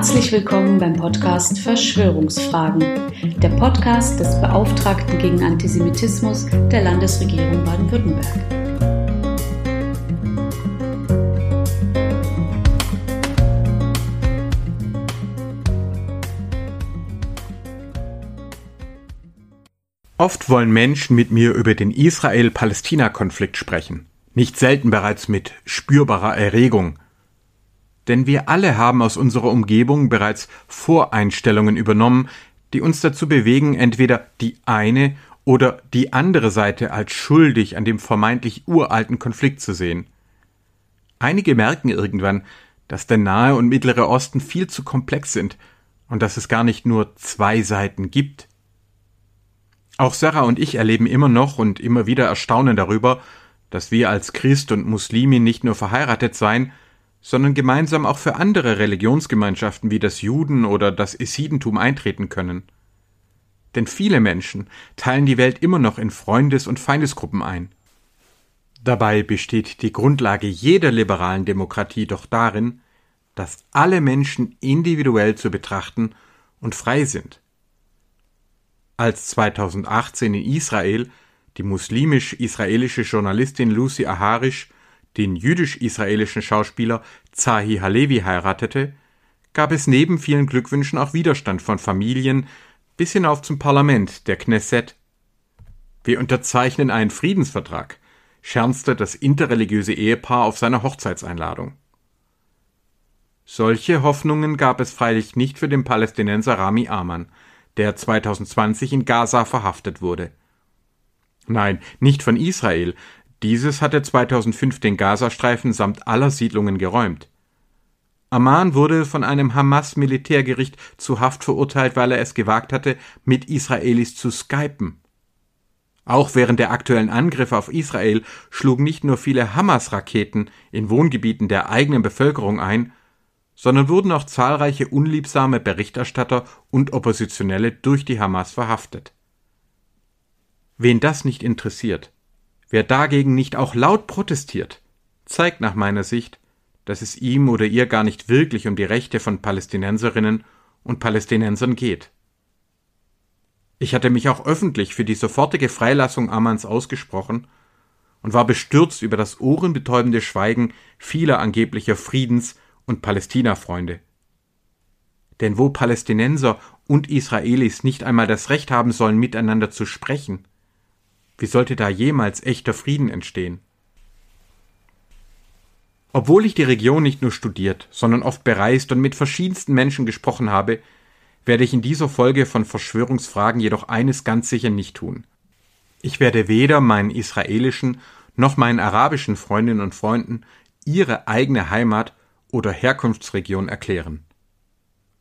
Herzlich willkommen beim Podcast Verschwörungsfragen, der Podcast des Beauftragten gegen Antisemitismus der Landesregierung Baden-Württemberg. Oft wollen Menschen mit mir über den Israel-Palästina-Konflikt sprechen, nicht selten bereits mit spürbarer Erregung. Denn wir alle haben aus unserer Umgebung bereits Voreinstellungen übernommen, die uns dazu bewegen, entweder die eine oder die andere Seite als schuldig an dem vermeintlich uralten Konflikt zu sehen. Einige merken irgendwann, dass der Nahe und Mittlere Osten viel zu komplex sind und dass es gar nicht nur zwei Seiten gibt. Auch Sarah und ich erleben immer noch und immer wieder Erstaunen darüber, dass wir als Christ und Muslimin nicht nur verheiratet seien, sondern gemeinsam auch für andere Religionsgemeinschaften wie das Juden oder das Isidentum eintreten können. Denn viele Menschen teilen die Welt immer noch in Freundes- und Feindesgruppen ein. Dabei besteht die Grundlage jeder liberalen Demokratie doch darin, dass alle Menschen individuell zu betrachten und frei sind als 2018 in Israel die muslimisch-israelische Journalistin Lucy Aharish den jüdisch-israelischen Schauspieler Zahi Halevi heiratete, gab es neben vielen Glückwünschen auch Widerstand von Familien bis hinauf zum Parlament, der Knesset. Wir unterzeichnen einen Friedensvertrag, scherzte das interreligiöse Ehepaar auf seiner Hochzeitseinladung. Solche Hoffnungen gab es freilich nicht für den Palästinenser Rami Aman, der 2020 in Gaza verhaftet wurde. Nein, nicht von Israel. Dieses hatte 2005 den Gazastreifen samt aller Siedlungen geräumt. Amman wurde von einem Hamas-Militärgericht zu Haft verurteilt, weil er es gewagt hatte, mit Israelis zu skypen. Auch während der aktuellen Angriffe auf Israel schlugen nicht nur viele Hamas-Raketen in Wohngebieten der eigenen Bevölkerung ein, sondern wurden auch zahlreiche unliebsame Berichterstatter und Oppositionelle durch die Hamas verhaftet. Wen das nicht interessiert, wer dagegen nicht auch laut protestiert, zeigt nach meiner Sicht, dass es ihm oder ihr gar nicht wirklich um die Rechte von Palästinenserinnen und Palästinensern geht. Ich hatte mich auch öffentlich für die sofortige Freilassung Amans ausgesprochen und war bestürzt über das ohrenbetäubende Schweigen vieler angeblicher Friedens- und Palästina-Freunde. Denn wo Palästinenser und Israelis nicht einmal das Recht haben sollen, miteinander zu sprechen, wie sollte da jemals echter Frieden entstehen? Obwohl ich die Region nicht nur studiert, sondern oft bereist und mit verschiedensten Menschen gesprochen habe, werde ich in dieser Folge von Verschwörungsfragen jedoch eines ganz sicher nicht tun. Ich werde weder meinen israelischen noch meinen arabischen Freundinnen und Freunden ihre eigene Heimat oder Herkunftsregion erklären.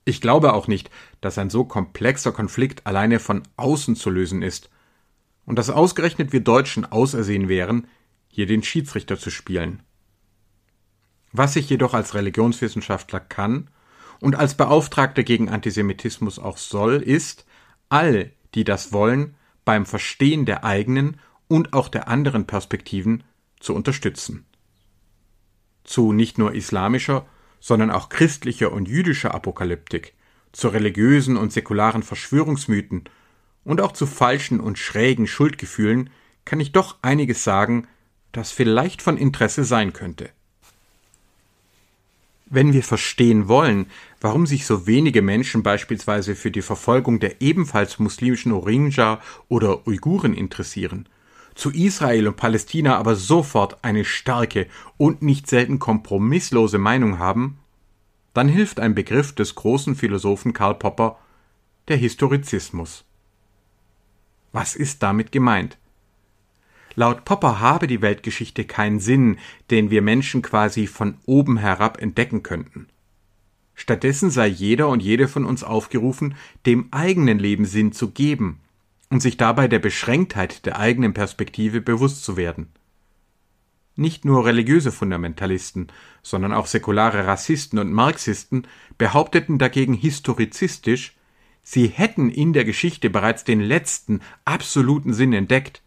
Ich glaube auch nicht, dass ein so komplexer Konflikt alleine von außen zu lösen ist und dass ausgerechnet wir Deutschen ausersehen wären, hier den Schiedsrichter zu spielen. Was ich jedoch als Religionswissenschaftler kann und als Beauftragter gegen Antisemitismus auch soll, ist, alle, die das wollen, beim Verstehen der eigenen und auch der anderen Perspektiven zu unterstützen zu nicht nur islamischer, sondern auch christlicher und jüdischer Apokalyptik, zu religiösen und säkularen Verschwörungsmythen und auch zu falschen und schrägen Schuldgefühlen kann ich doch einiges sagen, das vielleicht von Interesse sein könnte. Wenn wir verstehen wollen, warum sich so wenige Menschen beispielsweise für die Verfolgung der ebenfalls muslimischen Rohingya oder Uiguren interessieren, zu Israel und Palästina aber sofort eine starke und nicht selten kompromisslose Meinung haben, dann hilft ein Begriff des großen Philosophen Karl Popper, der Historizismus. Was ist damit gemeint? Laut Popper habe die Weltgeschichte keinen Sinn, den wir Menschen quasi von oben herab entdecken könnten. Stattdessen sei jeder und jede von uns aufgerufen, dem eigenen Leben Sinn zu geben und sich dabei der Beschränktheit der eigenen Perspektive bewusst zu werden. Nicht nur religiöse Fundamentalisten, sondern auch säkulare Rassisten und Marxisten behaupteten dagegen historizistisch, sie hätten in der Geschichte bereits den letzten absoluten Sinn entdeckt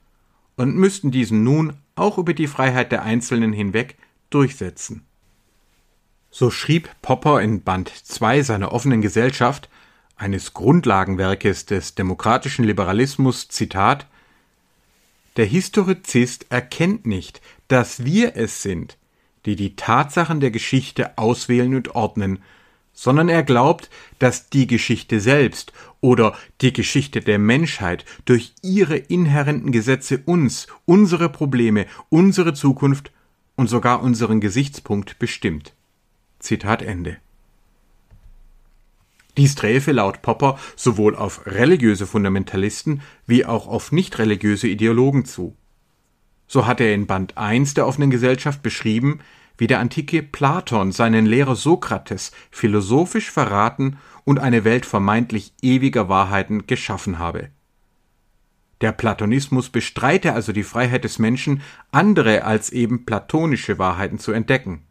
und müssten diesen nun auch über die Freiheit der Einzelnen hinweg durchsetzen. So schrieb Popper in Band 2 seiner offenen Gesellschaft, eines Grundlagenwerkes des demokratischen Liberalismus, Zitat Der Historizist erkennt nicht, dass wir es sind, die die Tatsachen der Geschichte auswählen und ordnen, sondern er glaubt, dass die Geschichte selbst oder die Geschichte der Menschheit durch ihre inhärenten Gesetze uns, unsere Probleme, unsere Zukunft und sogar unseren Gesichtspunkt bestimmt. Zitat Ende. Dies träfe laut Popper sowohl auf religiöse Fundamentalisten wie auch auf nicht religiöse Ideologen zu. So hat er in Band 1 der offenen Gesellschaft beschrieben, wie der antike Platon seinen Lehrer Sokrates philosophisch verraten und eine Welt vermeintlich ewiger Wahrheiten geschaffen habe. Der Platonismus bestreite also die Freiheit des Menschen, andere als eben platonische Wahrheiten zu entdecken.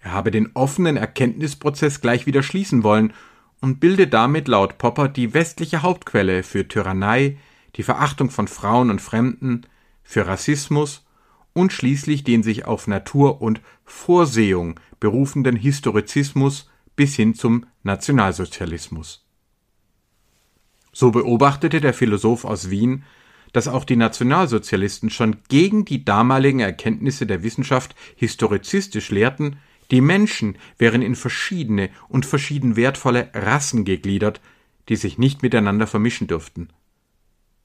Er habe den offenen Erkenntnisprozess gleich wieder schließen wollen und bilde damit laut Popper die westliche Hauptquelle für Tyrannei, die Verachtung von Frauen und Fremden, für Rassismus und schließlich den sich auf Natur und Vorsehung berufenden Historizismus bis hin zum Nationalsozialismus. So beobachtete der Philosoph aus Wien, dass auch die Nationalsozialisten schon gegen die damaligen Erkenntnisse der Wissenschaft historizistisch lehrten, die Menschen wären in verschiedene und verschieden wertvolle Rassen gegliedert, die sich nicht miteinander vermischen dürften.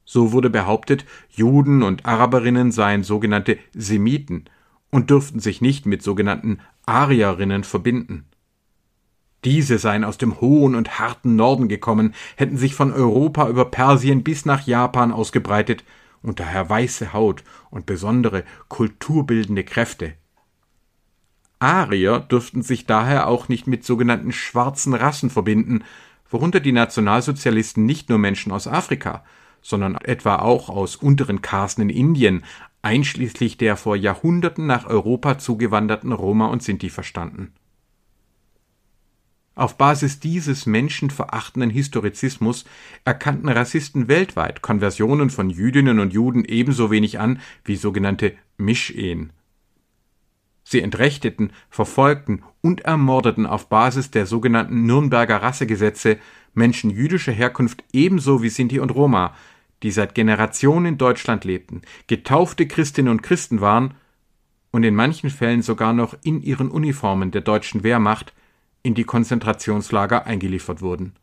So wurde behauptet, Juden und Araberinnen seien sogenannte Semiten und dürften sich nicht mit sogenannten Arierinnen verbinden. Diese seien aus dem hohen und harten Norden gekommen, hätten sich von Europa über Persien bis nach Japan ausgebreitet und daher weiße Haut und besondere kulturbildende Kräfte. Arier dürften sich daher auch nicht mit sogenannten schwarzen Rassen verbinden, worunter die Nationalsozialisten nicht nur Menschen aus Afrika, sondern etwa auch aus unteren Karsten in Indien, einschließlich der vor Jahrhunderten nach Europa zugewanderten Roma und Sinti verstanden. Auf Basis dieses menschenverachtenden Historizismus erkannten Rassisten weltweit Konversionen von Jüdinnen und Juden ebenso wenig an wie sogenannte Mischehen. Sie entrechteten, verfolgten und ermordeten auf Basis der sogenannten Nürnberger Rassegesetze Menschen jüdischer Herkunft ebenso wie Sinti und Roma, die seit Generationen in Deutschland lebten, getaufte Christinnen und Christen waren und in manchen Fällen sogar noch in ihren Uniformen der deutschen Wehrmacht in die Konzentrationslager eingeliefert wurden.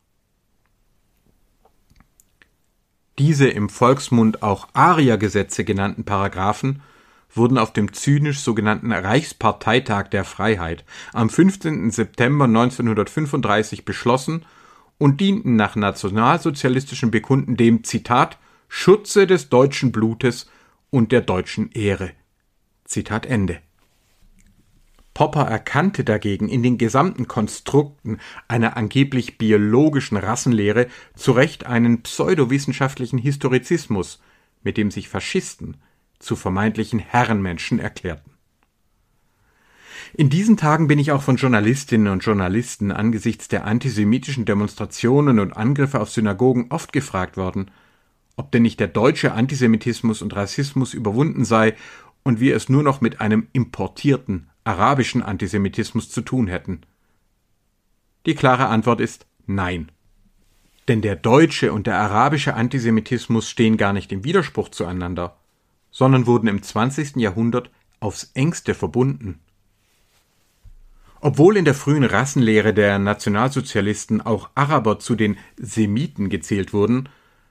Diese im Volksmund auch Ariergesetze genannten Paragraphen wurden auf dem zynisch sogenannten Reichsparteitag der Freiheit am 15. September 1935 beschlossen und dienten nach nationalsozialistischen Bekunden dem Zitat Schutze des deutschen Blutes und der deutschen Ehre. Zitat Ende. Popper erkannte dagegen in den gesamten Konstrukten einer angeblich biologischen Rassenlehre zu Recht einen pseudowissenschaftlichen Historizismus, mit dem sich Faschisten zu vermeintlichen Herrenmenschen erklärten. In diesen Tagen bin ich auch von Journalistinnen und Journalisten angesichts der antisemitischen Demonstrationen und Angriffe auf Synagogen oft gefragt worden, ob denn nicht der deutsche Antisemitismus und Rassismus überwunden sei und wir es nur noch mit einem importierten arabischen Antisemitismus zu tun hätten. Die klare Antwort ist Nein. Denn der deutsche und der arabische Antisemitismus stehen gar nicht im Widerspruch zueinander sondern wurden im 20. Jahrhundert aufs engste verbunden. Obwohl in der frühen Rassenlehre der Nationalsozialisten auch Araber zu den Semiten gezählt wurden,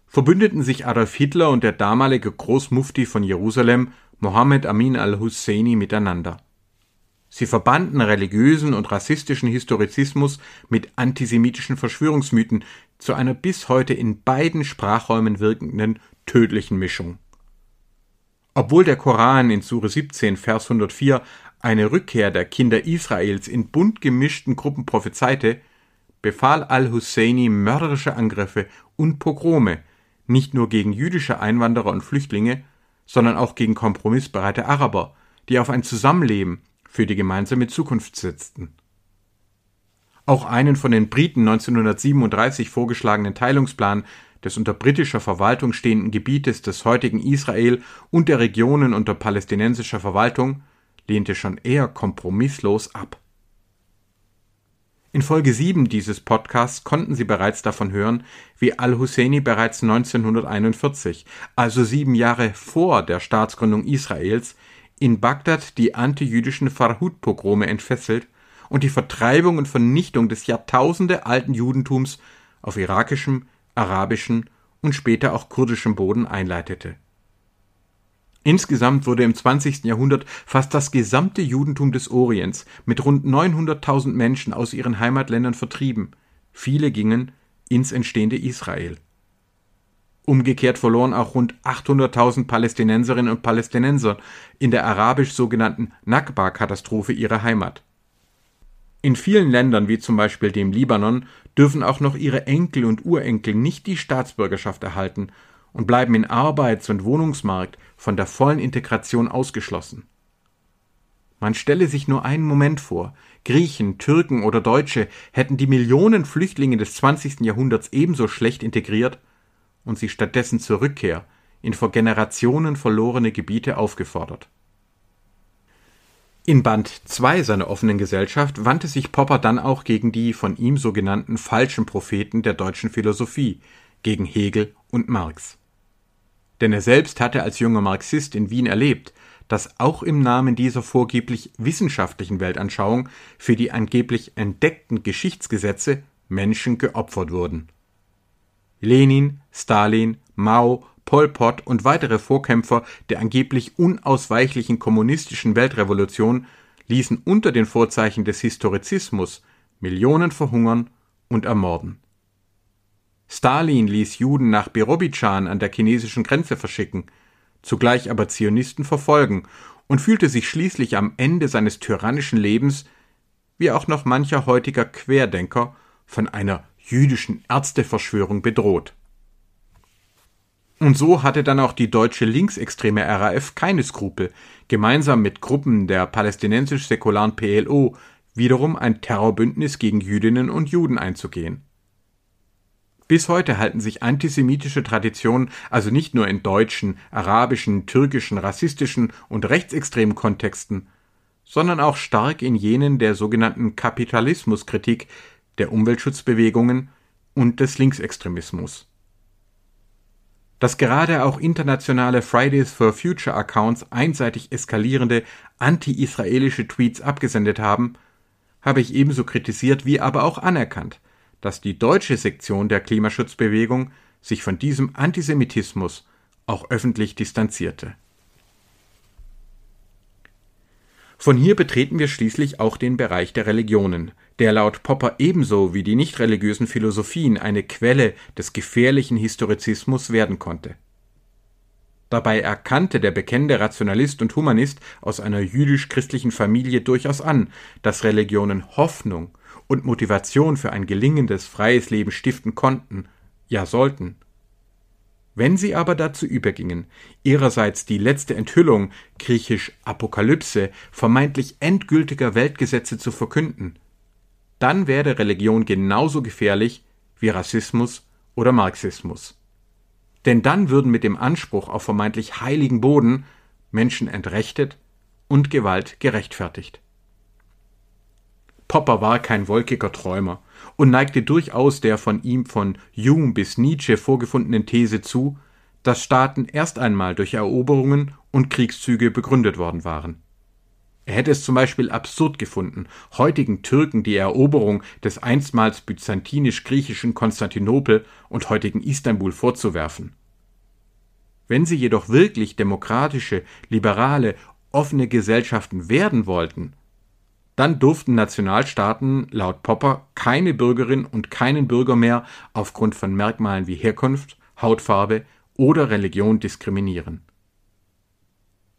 verbündeten sich Adolf Hitler und der damalige Großmufti von Jerusalem, Mohammed Amin al-Husseini, miteinander. Sie verbanden religiösen und rassistischen Historizismus mit antisemitischen Verschwörungsmythen zu einer bis heute in beiden Sprachräumen wirkenden tödlichen Mischung. Obwohl der Koran in Sure 17, Vers 104 eine Rückkehr der Kinder Israels in bunt gemischten Gruppen prophezeite, befahl al-Husseini mörderische Angriffe und Pogrome nicht nur gegen jüdische Einwanderer und Flüchtlinge, sondern auch gegen kompromissbereite Araber, die auf ein Zusammenleben für die gemeinsame Zukunft setzten. Auch einen von den Briten 1937 vorgeschlagenen Teilungsplan des unter britischer Verwaltung stehenden Gebietes des heutigen Israel und der Regionen unter palästinensischer Verwaltung lehnte schon eher kompromisslos ab. In Folge 7 dieses Podcasts konnten Sie bereits davon hören, wie Al-Husseini bereits 1941, also sieben Jahre vor der Staatsgründung Israels, in Bagdad die antijüdischen Farhud-Pogrome entfesselt und die Vertreibung und Vernichtung des Jahrtausende alten Judentums auf irakischem, arabischem und später auch kurdischem Boden einleitete. Insgesamt wurde im 20. Jahrhundert fast das gesamte Judentum des Orients mit rund 900.000 Menschen aus ihren Heimatländern vertrieben. Viele gingen ins entstehende Israel. Umgekehrt verloren auch rund 800.000 Palästinenserinnen und Palästinenser in der arabisch sogenannten Nakba-Katastrophe ihre Heimat. In vielen Ländern, wie zum Beispiel dem Libanon, dürfen auch noch ihre Enkel und Urenkel nicht die Staatsbürgerschaft erhalten und bleiben in Arbeits- und Wohnungsmarkt von der vollen Integration ausgeschlossen. Man stelle sich nur einen Moment vor, Griechen, Türken oder Deutsche hätten die Millionen Flüchtlinge des 20. Jahrhunderts ebenso schlecht integriert und sie stattdessen zur Rückkehr in vor Generationen verlorene Gebiete aufgefordert. In Band 2 seiner offenen Gesellschaft wandte sich Popper dann auch gegen die von ihm sogenannten falschen Propheten der deutschen Philosophie, gegen Hegel und Marx. Denn er selbst hatte als junger Marxist in Wien erlebt, dass auch im Namen dieser vorgeblich wissenschaftlichen Weltanschauung für die angeblich entdeckten Geschichtsgesetze Menschen geopfert wurden. Lenin, Stalin, Mao, Pol Pot und weitere Vorkämpfer der angeblich unausweichlichen kommunistischen Weltrevolution ließen unter den Vorzeichen des Historizismus Millionen verhungern und ermorden. Stalin ließ Juden nach Birobidschan an der chinesischen Grenze verschicken, zugleich aber Zionisten verfolgen und fühlte sich schließlich am Ende seines tyrannischen Lebens, wie auch noch mancher heutiger Querdenker, von einer jüdischen Ärzteverschwörung bedroht. Und so hatte dann auch die deutsche linksextreme RAF keine Skrupel, gemeinsam mit Gruppen der palästinensisch-säkularen PLO wiederum ein Terrorbündnis gegen Jüdinnen und Juden einzugehen. Bis heute halten sich antisemitische Traditionen also nicht nur in deutschen, arabischen, türkischen, rassistischen und rechtsextremen Kontexten, sondern auch stark in jenen der sogenannten Kapitalismuskritik, der Umweltschutzbewegungen und des Linksextremismus. Dass gerade auch internationale Fridays for Future Accounts einseitig eskalierende anti-israelische Tweets abgesendet haben, habe ich ebenso kritisiert wie aber auch anerkannt, dass die deutsche Sektion der Klimaschutzbewegung sich von diesem Antisemitismus auch öffentlich distanzierte. Von hier betreten wir schließlich auch den Bereich der Religionen, der laut Popper ebenso wie die nichtreligiösen Philosophien eine Quelle des gefährlichen Historizismus werden konnte. Dabei erkannte der bekennende Rationalist und Humanist aus einer jüdisch-christlichen Familie durchaus an, dass Religionen Hoffnung und Motivation für ein gelingendes freies Leben stiften konnten, ja sollten. Wenn sie aber dazu übergingen, ihrerseits die letzte Enthüllung, griechisch Apokalypse, vermeintlich endgültiger Weltgesetze zu verkünden, dann werde Religion genauso gefährlich wie Rassismus oder Marxismus. Denn dann würden mit dem Anspruch auf vermeintlich heiligen Boden Menschen entrechtet und Gewalt gerechtfertigt. Popper war kein wolkiger Träumer und neigte durchaus der von ihm von Hume bis Nietzsche vorgefundenen These zu, dass Staaten erst einmal durch Eroberungen und Kriegszüge begründet worden waren. Er hätte es zum Beispiel absurd gefunden, heutigen Türken die Eroberung des einstmals byzantinisch-griechischen Konstantinopel und heutigen Istanbul vorzuwerfen. Wenn sie jedoch wirklich demokratische, liberale, offene Gesellschaften werden wollten, dann durften Nationalstaaten laut Popper keine Bürgerin und keinen Bürger mehr aufgrund von Merkmalen wie Herkunft, Hautfarbe oder Religion diskriminieren.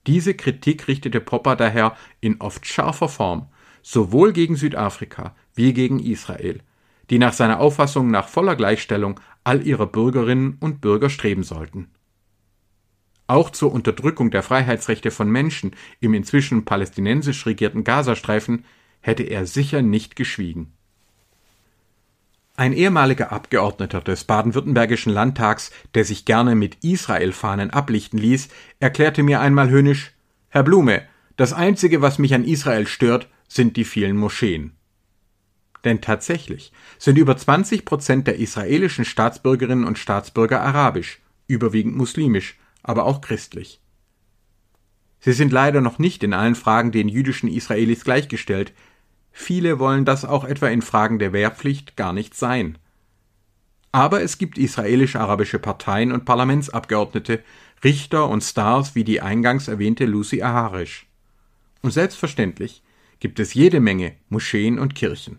Diese Kritik richtete Popper daher in oft scharfer Form sowohl gegen Südafrika wie gegen Israel, die nach seiner Auffassung nach voller Gleichstellung all ihrer Bürgerinnen und Bürger streben sollten. Auch zur Unterdrückung der Freiheitsrechte von Menschen im inzwischen palästinensisch regierten Gazastreifen hätte er sicher nicht geschwiegen. Ein ehemaliger Abgeordneter des baden-württembergischen Landtags, der sich gerne mit Israel-Fahnen ablichten ließ, erklärte mir einmal höhnisch Herr Blume, das Einzige, was mich an Israel stört, sind die vielen Moscheen. Denn tatsächlich sind über 20 Prozent der israelischen Staatsbürgerinnen und Staatsbürger arabisch, überwiegend muslimisch, aber auch christlich. Sie sind leider noch nicht in allen Fragen den jüdischen Israelis gleichgestellt. Viele wollen das auch etwa in Fragen der Wehrpflicht gar nicht sein. Aber es gibt israelisch-arabische Parteien und Parlamentsabgeordnete, Richter und Stars wie die eingangs erwähnte Lucy Aharisch. Und selbstverständlich gibt es jede Menge Moscheen und Kirchen.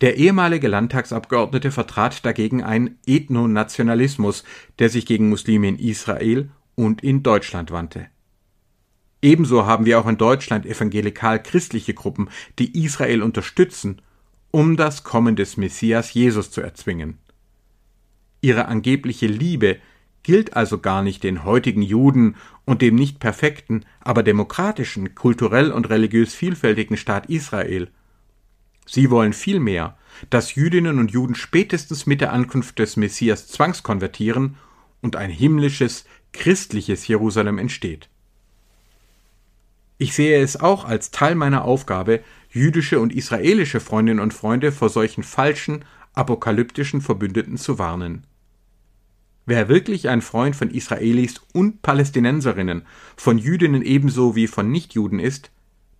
Der ehemalige Landtagsabgeordnete vertrat dagegen einen Ethnonationalismus, der sich gegen Muslime in Israel und in Deutschland wandte. Ebenso haben wir auch in Deutschland evangelikal-christliche Gruppen, die Israel unterstützen, um das Kommen des Messias Jesus zu erzwingen. Ihre angebliche Liebe gilt also gar nicht den heutigen Juden und dem nicht perfekten, aber demokratischen, kulturell und religiös vielfältigen Staat Israel, Sie wollen vielmehr, dass Jüdinnen und Juden spätestens mit der Ankunft des Messias zwangskonvertieren und ein himmlisches, christliches Jerusalem entsteht. Ich sehe es auch als Teil meiner Aufgabe, jüdische und israelische Freundinnen und Freunde vor solchen falschen, apokalyptischen Verbündeten zu warnen. Wer wirklich ein Freund von Israelis und Palästinenserinnen, von Jüdinnen ebenso wie von Nichtjuden ist,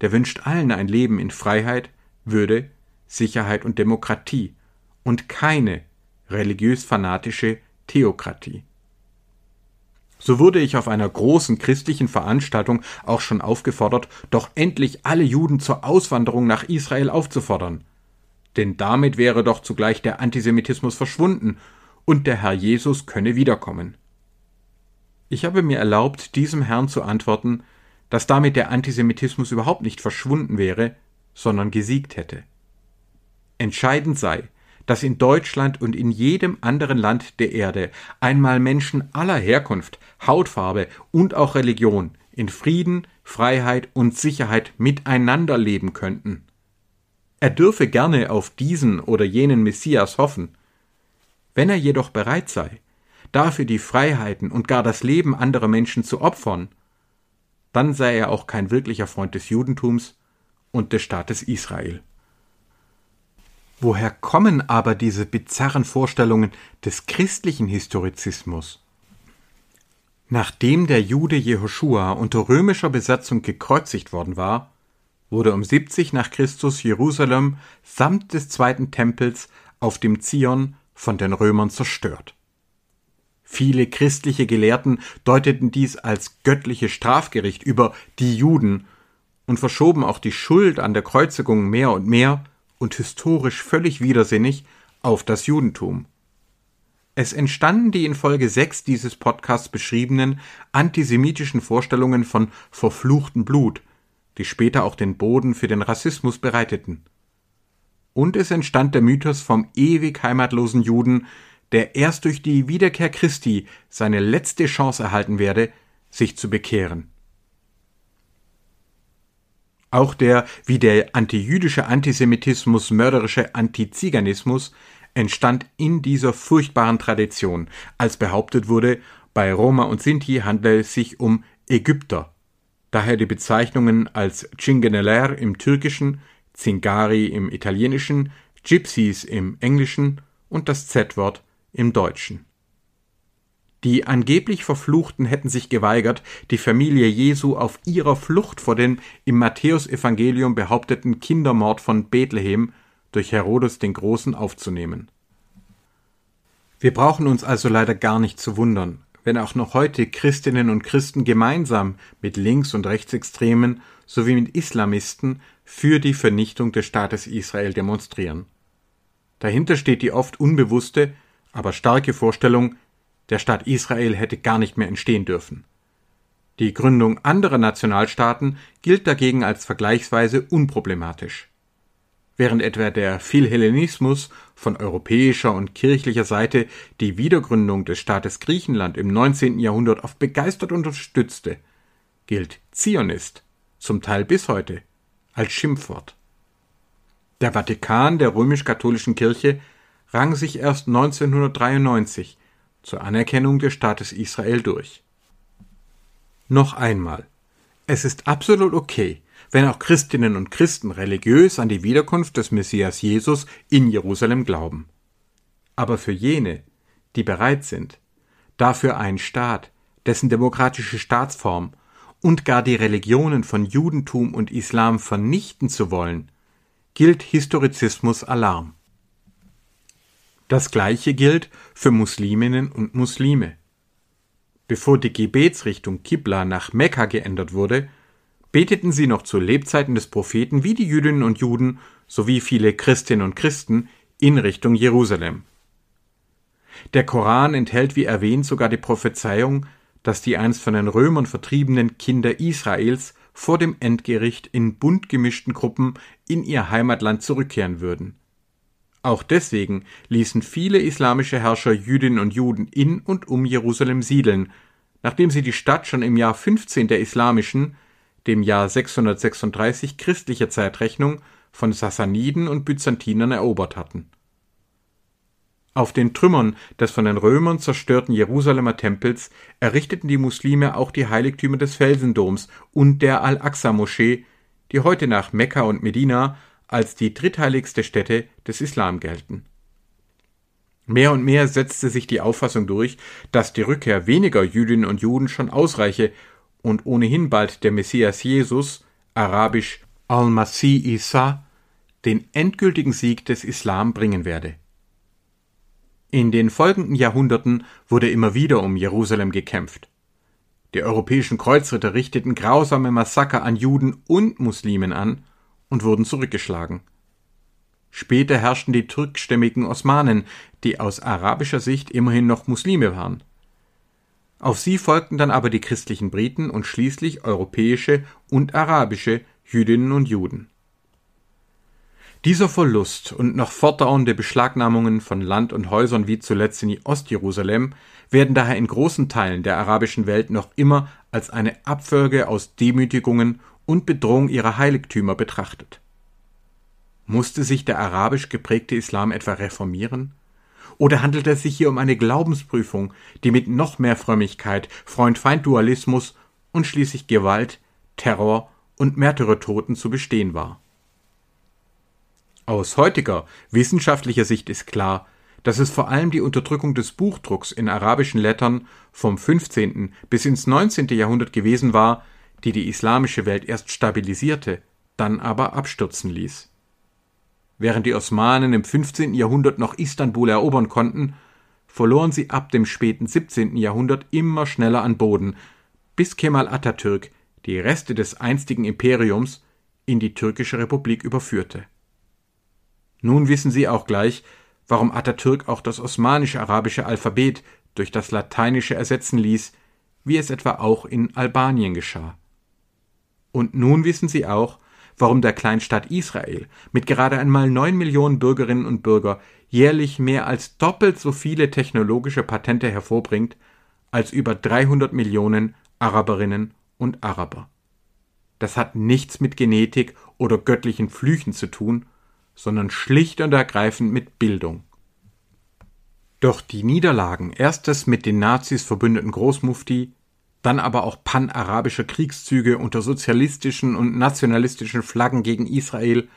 der wünscht allen ein Leben in Freiheit, Würde Sicherheit und Demokratie und keine religiös-fanatische Theokratie. So wurde ich auf einer großen christlichen Veranstaltung auch schon aufgefordert, doch endlich alle Juden zur Auswanderung nach Israel aufzufordern. Denn damit wäre doch zugleich der Antisemitismus verschwunden und der Herr Jesus könne wiederkommen. Ich habe mir erlaubt, diesem Herrn zu antworten, dass damit der Antisemitismus überhaupt nicht verschwunden wäre, sondern gesiegt hätte. Entscheidend sei, dass in Deutschland und in jedem anderen Land der Erde einmal Menschen aller Herkunft, Hautfarbe und auch Religion in Frieden, Freiheit und Sicherheit miteinander leben könnten. Er dürfe gerne auf diesen oder jenen Messias hoffen. Wenn er jedoch bereit sei, dafür die Freiheiten und gar das Leben anderer Menschen zu opfern, dann sei er auch kein wirklicher Freund des Judentums und des Staates Israel. Woher kommen aber diese bizarren Vorstellungen des christlichen Historizismus? Nachdem der Jude Jehoschua unter römischer Besatzung gekreuzigt worden war, wurde um 70 nach Christus Jerusalem samt des zweiten Tempels auf dem Zion von den Römern zerstört. Viele christliche Gelehrten deuteten dies als göttliches Strafgericht über die Juden und verschoben auch die Schuld an der Kreuzigung mehr und mehr und historisch völlig widersinnig auf das Judentum. Es entstanden die in Folge 6 dieses Podcasts beschriebenen antisemitischen Vorstellungen von verfluchtem Blut, die später auch den Boden für den Rassismus bereiteten. Und es entstand der Mythos vom ewig heimatlosen Juden, der erst durch die Wiederkehr Christi seine letzte Chance erhalten werde, sich zu bekehren. Auch der wie der antijüdische Antisemitismus mörderische Antiziganismus entstand in dieser furchtbaren Tradition, als behauptet wurde, bei Roma und Sinti handle es sich um Ägypter. Daher die Bezeichnungen als Cingeneler im Türkischen, Zingari im Italienischen, Gypsies im Englischen und das Z-Wort im Deutschen. Die angeblich Verfluchten hätten sich geweigert, die Familie Jesu auf ihrer Flucht vor dem im Matthäusevangelium behaupteten Kindermord von Bethlehem durch Herodes den Großen aufzunehmen. Wir brauchen uns also leider gar nicht zu wundern, wenn auch noch heute Christinnen und Christen gemeinsam mit Links- und Rechtsextremen sowie mit Islamisten für die Vernichtung des Staates Israel demonstrieren. Dahinter steht die oft unbewusste, aber starke Vorstellung, der Staat Israel hätte gar nicht mehr entstehen dürfen. Die Gründung anderer Nationalstaaten gilt dagegen als vergleichsweise unproblematisch. Während etwa der Philhellenismus von europäischer und kirchlicher Seite die Wiedergründung des Staates Griechenland im 19. Jahrhundert oft begeistert unterstützte, gilt Zionist zum Teil bis heute als Schimpfwort. Der Vatikan der römisch-katholischen Kirche rang sich erst 1993 zur Anerkennung des Staates Israel durch. Noch einmal. Es ist absolut okay, wenn auch Christinnen und Christen religiös an die Wiederkunft des Messias Jesus in Jerusalem glauben. Aber für jene, die bereit sind, dafür einen Staat, dessen demokratische Staatsform und gar die Religionen von Judentum und Islam vernichten zu wollen, gilt Historizismus Alarm. Das gleiche gilt für Musliminnen und Muslime. Bevor die Gebetsrichtung Kibla nach Mekka geändert wurde, beteten sie noch zu Lebzeiten des Propheten wie die Jüdinnen und Juden sowie viele Christinnen und Christen in Richtung Jerusalem. Der Koran enthält wie erwähnt sogar die Prophezeiung, dass die einst von den Römern vertriebenen Kinder Israels vor dem Endgericht in bunt gemischten Gruppen in ihr Heimatland zurückkehren würden. Auch deswegen ließen viele islamische Herrscher Jüdinnen und Juden in und um Jerusalem siedeln, nachdem sie die Stadt schon im Jahr 15 der islamischen, dem Jahr 636 christlicher Zeitrechnung von Sassaniden und Byzantinern erobert hatten. Auf den Trümmern des von den Römern zerstörten Jerusalemer Tempels errichteten die Muslime auch die Heiligtümer des Felsendoms und der Al-Aqsa-Moschee, die heute nach Mekka und Medina als die drittheiligste Stätte des Islam gelten. Mehr und mehr setzte sich die Auffassung durch, dass die Rückkehr weniger Jüdinnen und Juden schon ausreiche und ohnehin bald der Messias Jesus, arabisch Al-Masih Isa, den endgültigen Sieg des Islam bringen werde. In den folgenden Jahrhunderten wurde immer wieder um Jerusalem gekämpft. Die europäischen Kreuzritter richteten grausame Massaker an Juden und Muslimen an und wurden zurückgeschlagen. Später herrschten die türkstämmigen Osmanen, die aus arabischer Sicht immerhin noch Muslime waren. Auf sie folgten dann aber die christlichen Briten und schließlich europäische und arabische Jüdinnen und Juden. Dieser Verlust und noch fortdauernde Beschlagnahmungen von Land und Häusern wie zuletzt in Ostjerusalem werden daher in großen Teilen der arabischen Welt noch immer als eine Abfolge aus Demütigungen und Bedrohung ihrer Heiligtümer betrachtet. Musste sich der arabisch geprägte Islam etwa reformieren? Oder handelt es sich hier um eine Glaubensprüfung, die mit noch mehr Frömmigkeit, Freund-Feind-Dualismus und schließlich Gewalt, Terror und Märtyrertoten zu bestehen war? Aus heutiger wissenschaftlicher Sicht ist klar, dass es vor allem die Unterdrückung des Buchdrucks in arabischen Lettern vom 15. bis ins 19. Jahrhundert gewesen war, die die islamische Welt erst stabilisierte, dann aber abstürzen ließ. Während die Osmanen im 15. Jahrhundert noch Istanbul erobern konnten, verloren sie ab dem späten 17. Jahrhundert immer schneller an Boden, bis Kemal Atatürk die Reste des einstigen Imperiums in die türkische Republik überführte. Nun wissen Sie auch gleich, warum Atatürk auch das osmanisch-arabische Alphabet durch das lateinische ersetzen ließ, wie es etwa auch in Albanien geschah. Und nun wissen Sie auch, warum der Kleinstaat Israel mit gerade einmal neun Millionen Bürgerinnen und Bürger jährlich mehr als doppelt so viele technologische Patente hervorbringt als über 300 Millionen Araberinnen und Araber. Das hat nichts mit Genetik oder göttlichen Flüchen zu tun, sondern schlicht und ergreifend mit Bildung. Doch die Niederlagen erstes mit den Nazis verbündeten Großmufti dann aber auch panarabische Kriegszüge unter sozialistischen und nationalistischen Flaggen gegen Israel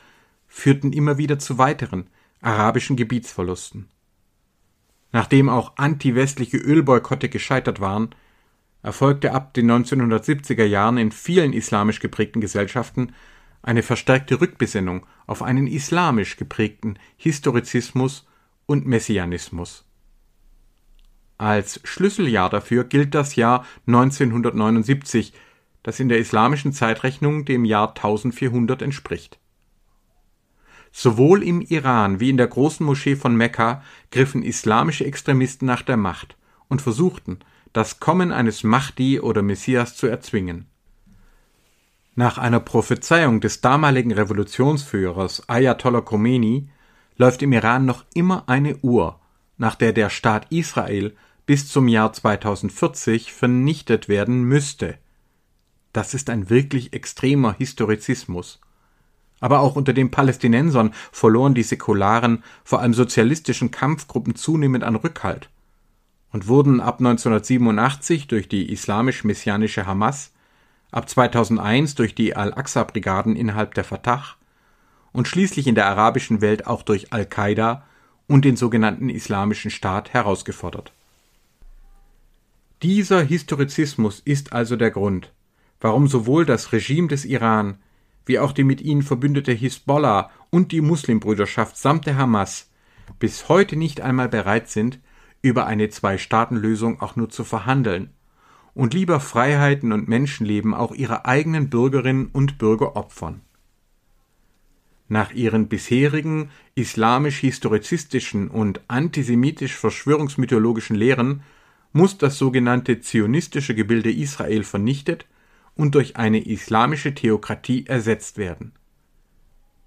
führten immer wieder zu weiteren arabischen Gebietsverlusten. Nachdem auch anti-westliche Ölboykotte gescheitert waren, erfolgte ab den 1970er Jahren in vielen islamisch geprägten Gesellschaften eine verstärkte Rückbesinnung auf einen islamisch geprägten Historizismus und Messianismus. Als Schlüsseljahr dafür gilt das Jahr 1979, das in der islamischen Zeitrechnung dem Jahr 1400 entspricht. Sowohl im Iran wie in der großen Moschee von Mekka griffen islamische Extremisten nach der Macht und versuchten, das Kommen eines Mahdi oder Messias zu erzwingen. Nach einer Prophezeiung des damaligen Revolutionsführers Ayatollah Khomeini läuft im Iran noch immer eine Uhr, nach der der Staat Israel bis zum Jahr 2040 vernichtet werden müsste. Das ist ein wirklich extremer Historizismus. Aber auch unter den Palästinensern verloren die säkularen, vor allem sozialistischen Kampfgruppen zunehmend an Rückhalt und wurden ab 1987 durch die islamisch-messianische Hamas ab 2001 durch die Al-Aqsa-Brigaden innerhalb der Fatah und schließlich in der arabischen Welt auch durch Al-Qaida und den sogenannten Islamischen Staat herausgefordert. Dieser Historizismus ist also der Grund, warum sowohl das Regime des Iran wie auch die mit ihnen verbündete Hisbollah und die Muslimbrüderschaft samt der Hamas bis heute nicht einmal bereit sind, über eine Zwei-Staaten-Lösung auch nur zu verhandeln und lieber Freiheiten und Menschenleben auch ihrer eigenen Bürgerinnen und Bürger opfern. Nach ihren bisherigen islamisch-historizistischen und antisemitisch-verschwörungsmythologischen Lehren muss das sogenannte zionistische Gebilde Israel vernichtet und durch eine islamische Theokratie ersetzt werden.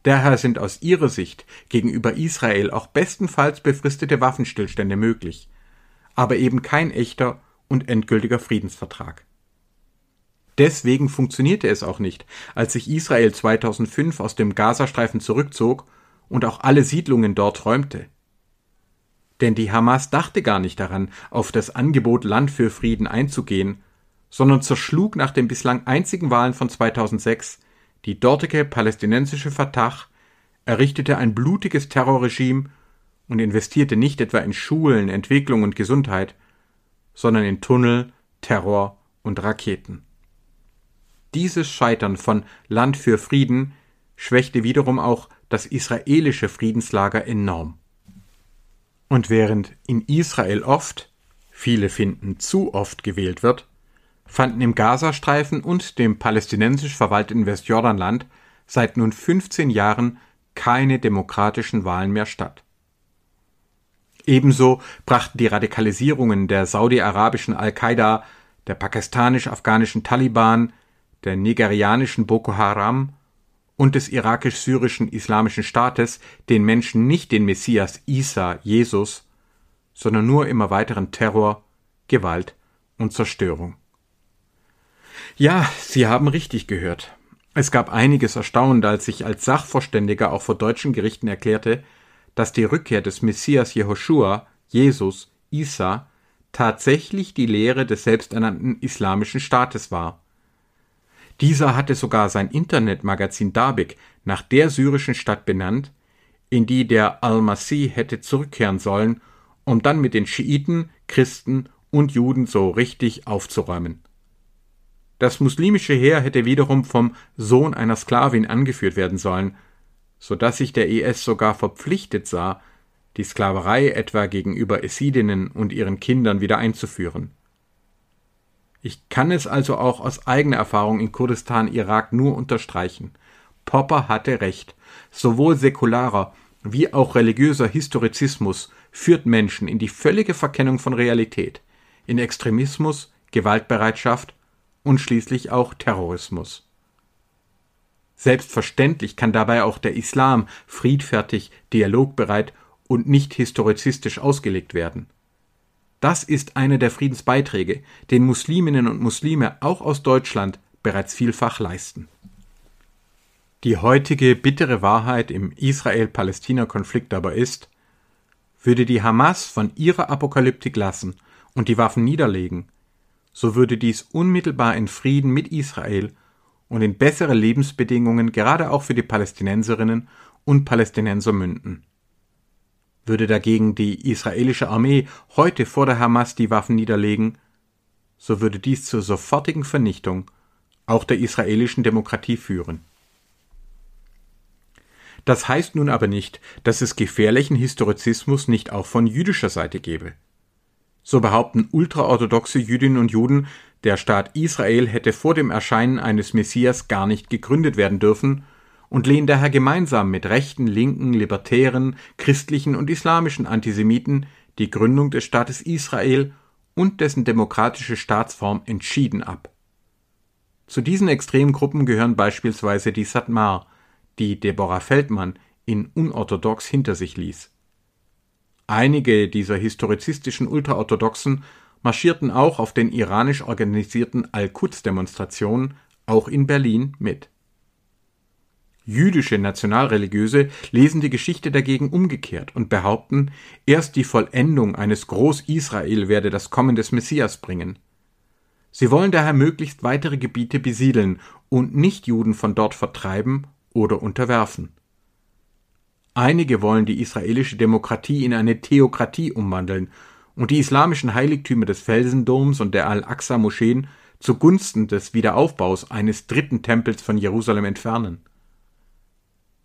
Daher sind aus ihrer Sicht gegenüber Israel auch bestenfalls befristete Waffenstillstände möglich, aber eben kein echter und endgültiger Friedensvertrag. Deswegen funktionierte es auch nicht, als sich Israel 2005 aus dem Gazastreifen zurückzog und auch alle Siedlungen dort räumte. Denn die Hamas dachte gar nicht daran, auf das Angebot Land für Frieden einzugehen, sondern zerschlug nach den bislang einzigen Wahlen von 2006 die dortige palästinensische Fatah, errichtete ein blutiges Terrorregime und investierte nicht etwa in Schulen, Entwicklung und Gesundheit, sondern in Tunnel, Terror und Raketen. Dieses Scheitern von Land für Frieden schwächte wiederum auch das israelische Friedenslager enorm. Und während in Israel oft, viele finden zu oft gewählt wird, fanden im Gazastreifen und dem palästinensisch verwalteten Westjordanland seit nun 15 Jahren keine demokratischen Wahlen mehr statt. Ebenso brachten die Radikalisierungen der saudi-arabischen Al-Qaida, der pakistanisch-afghanischen Taliban, der nigerianischen Boko Haram und des irakisch-syrischen Islamischen Staates den Menschen nicht den Messias Isa, Jesus, sondern nur immer weiteren Terror, Gewalt und Zerstörung. Ja, Sie haben richtig gehört. Es gab einiges erstaunt, als ich als Sachverständiger auch vor deutschen Gerichten erklärte, dass die Rückkehr des Messias Jehoshua, Jesus, Isa, tatsächlich die Lehre des selbsternannten Islamischen Staates war. Dieser hatte sogar sein Internetmagazin Dabik nach der syrischen Stadt benannt, in die der Al-Masih hätte zurückkehren sollen, um dann mit den Schiiten, Christen und Juden so richtig aufzuräumen. Das muslimische Heer hätte wiederum vom Sohn einer Sklavin angeführt werden sollen, so dass sich der IS sogar verpflichtet sah, die Sklaverei etwa gegenüber Essidinnen und ihren Kindern wieder einzuführen. Ich kann es also auch aus eigener Erfahrung in Kurdistan, Irak nur unterstreichen. Popper hatte recht. Sowohl säkularer wie auch religiöser Historizismus führt Menschen in die völlige Verkennung von Realität, in Extremismus, Gewaltbereitschaft und schließlich auch Terrorismus. Selbstverständlich kann dabei auch der Islam friedfertig, dialogbereit und nicht historizistisch ausgelegt werden. Das ist einer der Friedensbeiträge, den Musliminnen und Muslime auch aus Deutschland bereits vielfach leisten. Die heutige bittere Wahrheit im Israel-Palästina-Konflikt aber ist, würde die Hamas von ihrer Apokalyptik lassen und die Waffen niederlegen, so würde dies unmittelbar in Frieden mit Israel und in bessere Lebensbedingungen gerade auch für die Palästinenserinnen und Palästinenser münden. Würde dagegen die israelische Armee heute vor der Hamas die Waffen niederlegen, so würde dies zur sofortigen Vernichtung auch der israelischen Demokratie führen. Das heißt nun aber nicht, dass es gefährlichen Historizismus nicht auch von jüdischer Seite gäbe. So behaupten ultraorthodoxe Jüdinnen und Juden, der Staat Israel hätte vor dem Erscheinen eines Messias gar nicht gegründet werden dürfen und lehnen daher gemeinsam mit rechten, linken, libertären, christlichen und islamischen Antisemiten die Gründung des Staates Israel und dessen demokratische Staatsform entschieden ab. Zu diesen extremen Gruppen gehören beispielsweise die Satmar, die Deborah Feldmann in unorthodox hinter sich ließ. Einige dieser historizistischen Ultraorthodoxen marschierten auch auf den iranisch organisierten Al-Quds-Demonstrationen, auch in Berlin, mit. Jüdische Nationalreligiöse lesen die Geschichte dagegen umgekehrt und behaupten, erst die Vollendung eines Groß-Israel werde das Kommen des Messias bringen. Sie wollen daher möglichst weitere Gebiete besiedeln und Nichtjuden von dort vertreiben oder unterwerfen. Einige wollen die israelische Demokratie in eine Theokratie umwandeln und die islamischen Heiligtümer des Felsendoms und der Al-Aqsa-Moscheen zugunsten des Wiederaufbaus eines dritten Tempels von Jerusalem entfernen.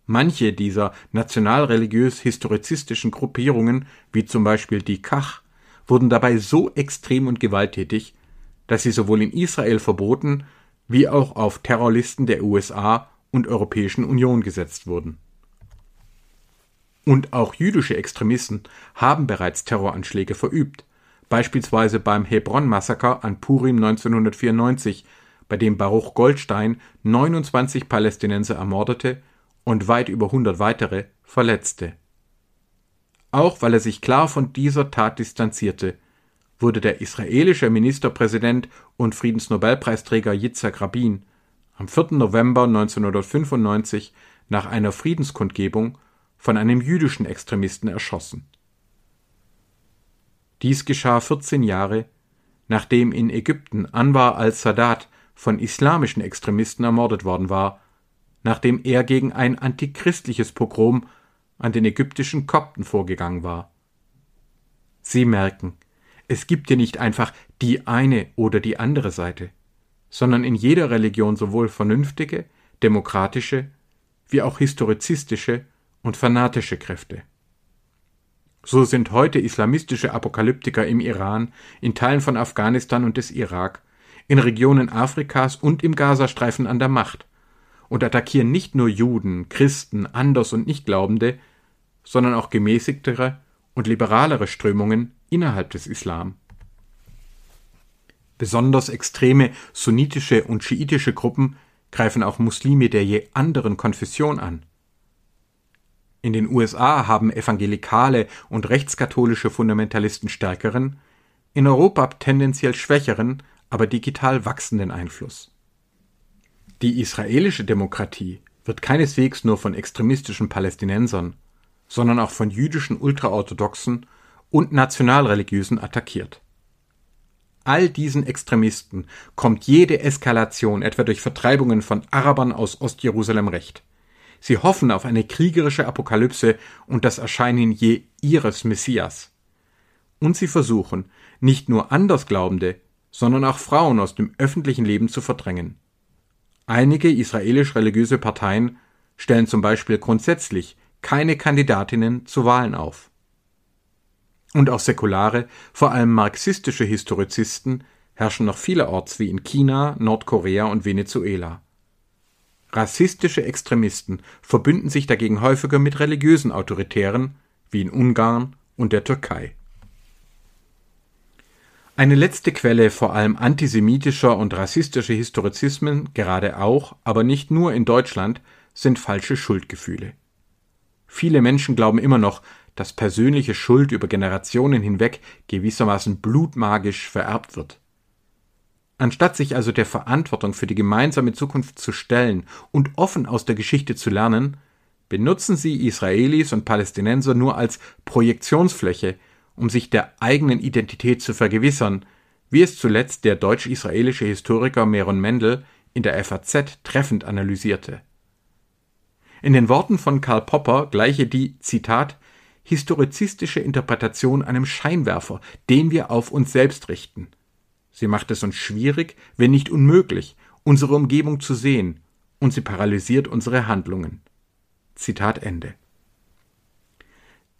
Manche dieser nationalreligiös-historizistischen Gruppierungen, wie zum Beispiel die Kach, wurden dabei so extrem und gewalttätig, dass sie sowohl in Israel verboten wie auch auf Terrorlisten der USA und Europäischen Union gesetzt wurden. Und auch jüdische Extremisten haben bereits Terroranschläge verübt, beispielsweise beim Hebron-Massaker an Purim 1994, bei dem Baruch Goldstein 29 Palästinenser ermordete und weit über 100 weitere verletzte. Auch weil er sich klar von dieser Tat distanzierte, wurde der israelische Ministerpräsident und Friedensnobelpreisträger Yitzhak Rabin am 4. November 1995 nach einer Friedenskundgebung von einem jüdischen Extremisten erschossen. Dies geschah 14 Jahre, nachdem in Ägypten Anwar al-Sadat von islamischen Extremisten ermordet worden war, nachdem er gegen ein antichristliches Pogrom an den ägyptischen Kopten vorgegangen war. Sie merken, es gibt hier nicht einfach die eine oder die andere Seite, sondern in jeder Religion sowohl vernünftige, demokratische wie auch historizistische und fanatische Kräfte. So sind heute islamistische Apokalyptiker im Iran, in Teilen von Afghanistan und des Irak, in Regionen Afrikas und im Gazastreifen an der Macht und attackieren nicht nur Juden, Christen, Anders- und Nichtglaubende, sondern auch gemäßigtere und liberalere Strömungen innerhalb des Islam. Besonders extreme sunnitische und schiitische Gruppen greifen auch Muslime der je anderen Konfession an. In den USA haben evangelikale und rechtskatholische Fundamentalisten stärkeren, in Europa tendenziell schwächeren, aber digital wachsenden Einfluss. Die israelische Demokratie wird keineswegs nur von extremistischen Palästinensern, sondern auch von jüdischen Ultraorthodoxen und Nationalreligiösen attackiert. All diesen Extremisten kommt jede Eskalation etwa durch Vertreibungen von Arabern aus Ostjerusalem recht. Sie hoffen auf eine kriegerische Apokalypse und das Erscheinen je ihres Messias. Und sie versuchen, nicht nur Andersglaubende, sondern auch Frauen aus dem öffentlichen Leben zu verdrängen. Einige israelisch-religiöse Parteien stellen zum Beispiel grundsätzlich keine Kandidatinnen zu Wahlen auf. Und auch säkulare, vor allem marxistische Historizisten herrschen noch vielerorts wie in China, Nordkorea und Venezuela. Rassistische Extremisten verbünden sich dagegen häufiger mit religiösen Autoritären, wie in Ungarn und der Türkei. Eine letzte Quelle vor allem antisemitischer und rassistischer Historizismen, gerade auch, aber nicht nur in Deutschland, sind falsche Schuldgefühle. Viele Menschen glauben immer noch, dass persönliche Schuld über Generationen hinweg gewissermaßen blutmagisch vererbt wird. Anstatt sich also der Verantwortung für die gemeinsame Zukunft zu stellen und offen aus der Geschichte zu lernen, benutzen sie Israelis und Palästinenser nur als Projektionsfläche, um sich der eigenen Identität zu vergewissern, wie es zuletzt der deutsch-israelische Historiker Meron Mendel in der FAZ treffend analysierte. In den Worten von Karl Popper gleiche die, Zitat, historizistische Interpretation einem Scheinwerfer, den wir auf uns selbst richten – Sie macht es uns schwierig, wenn nicht unmöglich, unsere Umgebung zu sehen, und sie paralysiert unsere Handlungen. Zitat Ende.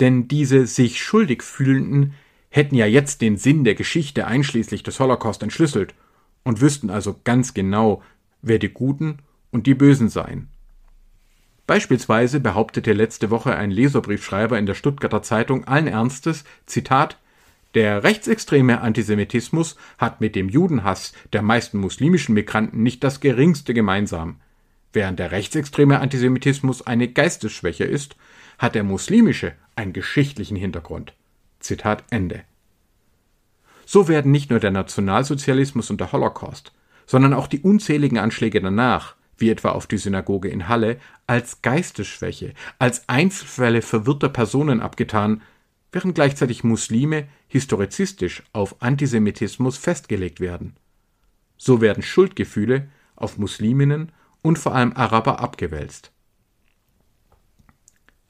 Denn diese sich schuldig fühlenden hätten ja jetzt den Sinn der Geschichte einschließlich des Holocaust entschlüsselt und wüssten also ganz genau, wer die Guten und die Bösen seien. Beispielsweise behauptete letzte Woche ein Leserbriefschreiber in der Stuttgarter Zeitung allen Ernstes, Zitat, der rechtsextreme Antisemitismus hat mit dem Judenhass der meisten muslimischen Migranten nicht das geringste gemeinsam. Während der rechtsextreme Antisemitismus eine Geistesschwäche ist, hat der muslimische einen geschichtlichen Hintergrund. Zitat Ende. So werden nicht nur der Nationalsozialismus und der Holocaust, sondern auch die unzähligen Anschläge danach, wie etwa auf die Synagoge in Halle, als Geistesschwäche, als Einzelfälle verwirrter Personen abgetan, während gleichzeitig Muslime historizistisch auf Antisemitismus festgelegt werden. So werden Schuldgefühle auf Musliminnen und vor allem Araber abgewälzt.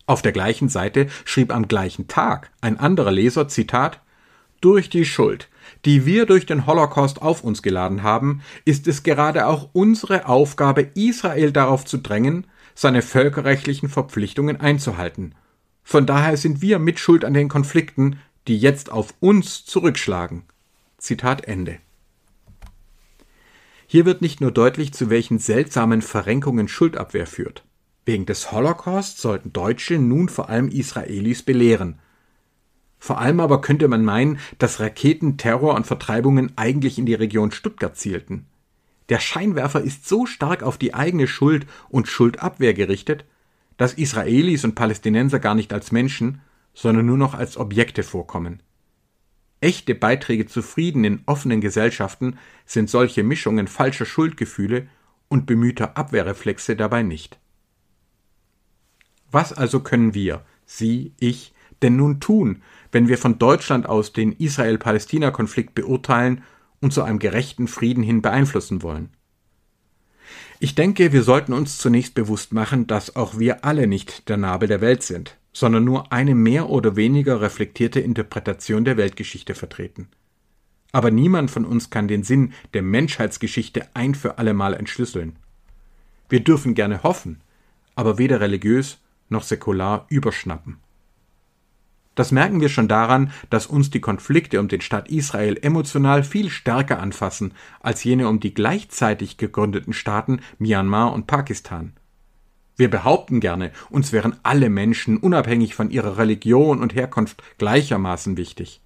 Auf der gleichen Seite schrieb am gleichen Tag ein anderer Leser, Zitat, durch die Schuld, die wir durch den Holocaust auf uns geladen haben, ist es gerade auch unsere Aufgabe, Israel darauf zu drängen, seine völkerrechtlichen Verpflichtungen einzuhalten. Von daher sind wir mitschuld an den Konflikten, die jetzt auf uns zurückschlagen. Zitat Ende. Hier wird nicht nur deutlich, zu welchen seltsamen Verrenkungen Schuldabwehr führt. Wegen des Holocaust sollten Deutsche nun vor allem Israelis belehren. Vor allem aber könnte man meinen, dass Raketen, Terror und Vertreibungen eigentlich in die Region Stuttgart zielten. Der Scheinwerfer ist so stark auf die eigene Schuld und Schuldabwehr gerichtet, dass Israelis und Palästinenser gar nicht als Menschen, sondern nur noch als Objekte vorkommen. Echte Beiträge zu Frieden in offenen Gesellschaften sind solche Mischungen falscher Schuldgefühle und bemühter Abwehrreflexe dabei nicht. Was also können wir, Sie, ich, denn nun tun, wenn wir von Deutschland aus den Israel-Palästina-Konflikt beurteilen und zu einem gerechten Frieden hin beeinflussen wollen? Ich denke, wir sollten uns zunächst bewusst machen, dass auch wir alle nicht der Nabel der Welt sind, sondern nur eine mehr oder weniger reflektierte Interpretation der Weltgeschichte vertreten. Aber niemand von uns kann den Sinn der Menschheitsgeschichte ein für allemal entschlüsseln. Wir dürfen gerne hoffen, aber weder religiös noch säkular überschnappen. Das merken wir schon daran, dass uns die Konflikte um den Staat Israel emotional viel stärker anfassen als jene um die gleichzeitig gegründeten Staaten Myanmar und Pakistan. Wir behaupten gerne, uns wären alle Menschen unabhängig von ihrer Religion und Herkunft gleichermaßen wichtig.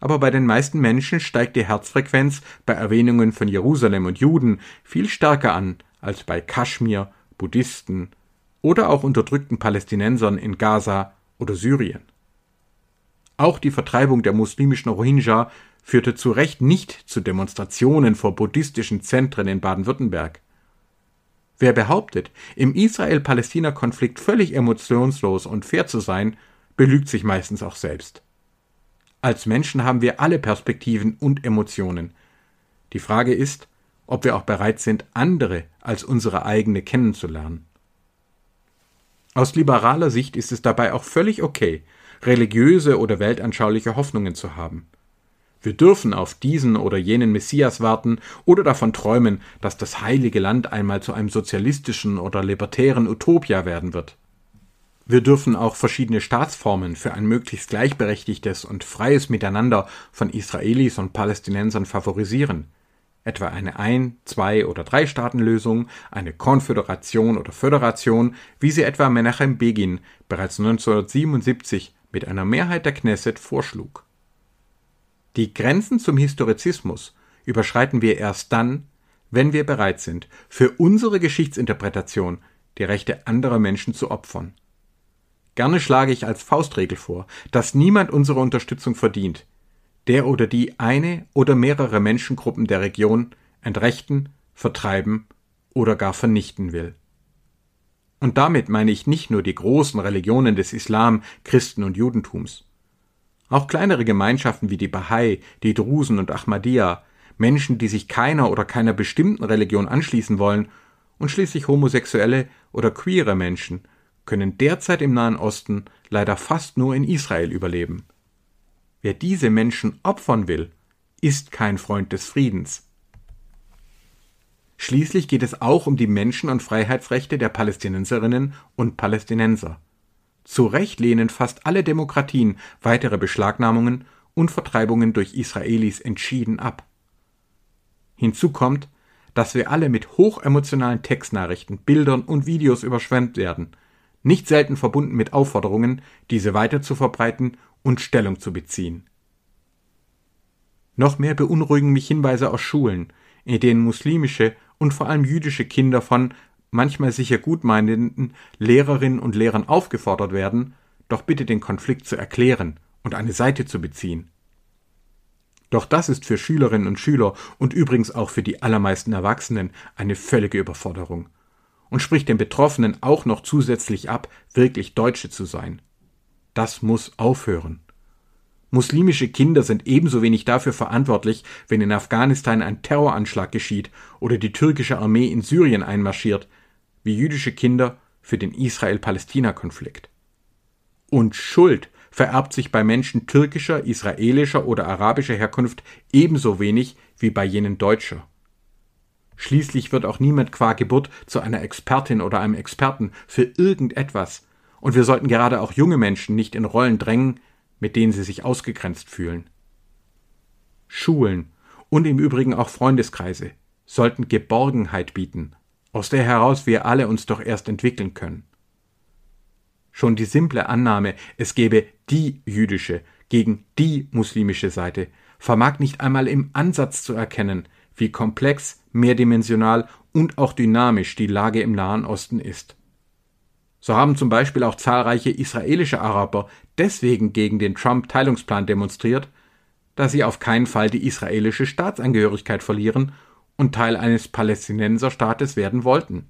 Aber bei den meisten Menschen steigt die Herzfrequenz bei Erwähnungen von Jerusalem und Juden viel stärker an als bei Kaschmir, Buddhisten oder auch unterdrückten Palästinensern in Gaza oder Syrien. Auch die Vertreibung der muslimischen Rohingya führte zu Recht nicht zu Demonstrationen vor buddhistischen Zentren in Baden-Württemberg. Wer behauptet, im Israel-Palästina-Konflikt völlig emotionslos und fair zu sein, belügt sich meistens auch selbst. Als Menschen haben wir alle Perspektiven und Emotionen. Die Frage ist, ob wir auch bereit sind, andere als unsere eigene kennenzulernen. Aus liberaler Sicht ist es dabei auch völlig okay, religiöse oder weltanschauliche Hoffnungen zu haben. Wir dürfen auf diesen oder jenen Messias warten oder davon träumen, dass das heilige Land einmal zu einem sozialistischen oder libertären Utopia werden wird. Wir dürfen auch verschiedene Staatsformen für ein möglichst gleichberechtigtes und freies Miteinander von Israelis und Palästinensern favorisieren, etwa eine Ein-, Zwei- oder Drei-Staaten-Lösung, eine Konföderation oder Föderation, wie sie etwa Menachem Begin bereits 1977 mit einer Mehrheit der Knesset vorschlug. Die Grenzen zum Historizismus überschreiten wir erst dann, wenn wir bereit sind, für unsere Geschichtsinterpretation die Rechte anderer Menschen zu opfern. Gerne schlage ich als Faustregel vor, dass niemand unsere Unterstützung verdient, der oder die eine oder mehrere Menschengruppen der Region entrechten, vertreiben oder gar vernichten will. Und damit meine ich nicht nur die großen Religionen des Islam, Christen und Judentums. Auch kleinere Gemeinschaften wie die Bahai, die Drusen und Ahmadiyya, Menschen, die sich keiner oder keiner bestimmten Religion anschließen wollen, und schließlich homosexuelle oder queere Menschen, können derzeit im Nahen Osten leider fast nur in Israel überleben. Wer diese Menschen opfern will, ist kein Freund des Friedens. Schließlich geht es auch um die Menschen- und Freiheitsrechte der Palästinenserinnen und Palästinenser. Zu Recht lehnen fast alle Demokratien weitere Beschlagnahmungen und Vertreibungen durch Israelis entschieden ab. Hinzu kommt, dass wir alle mit hochemotionalen Textnachrichten, Bildern und Videos überschwemmt werden, nicht selten verbunden mit Aufforderungen, diese weiter zu verbreiten und Stellung zu beziehen. Noch mehr beunruhigen mich Hinweise aus Schulen, in denen muslimische und vor allem jüdische Kinder von manchmal sicher gutmeinenden Lehrerinnen und Lehrern aufgefordert werden, doch bitte den Konflikt zu erklären und eine Seite zu beziehen. Doch das ist für Schülerinnen und Schüler und übrigens auch für die allermeisten Erwachsenen eine völlige Überforderung und spricht den Betroffenen auch noch zusätzlich ab, wirklich Deutsche zu sein. Das muss aufhören. Muslimische Kinder sind ebenso wenig dafür verantwortlich, wenn in Afghanistan ein Terroranschlag geschieht oder die türkische Armee in Syrien einmarschiert, wie jüdische Kinder für den Israel-Palästina-Konflikt. Und Schuld vererbt sich bei Menschen türkischer, israelischer oder arabischer Herkunft ebenso wenig wie bei jenen deutscher. Schließlich wird auch niemand qua Geburt zu einer Expertin oder einem Experten für irgendetwas, und wir sollten gerade auch junge Menschen nicht in Rollen drängen, mit denen sie sich ausgegrenzt fühlen. Schulen und im Übrigen auch Freundeskreise sollten Geborgenheit bieten, aus der heraus wir alle uns doch erst entwickeln können. Schon die simple Annahme, es gebe die jüdische gegen die muslimische Seite, vermag nicht einmal im Ansatz zu erkennen, wie komplex, mehrdimensional und auch dynamisch die Lage im Nahen Osten ist. So haben zum Beispiel auch zahlreiche israelische Araber deswegen gegen den Trump-Teilungsplan demonstriert, da sie auf keinen Fall die israelische Staatsangehörigkeit verlieren und Teil eines Palästinenserstaates werden wollten.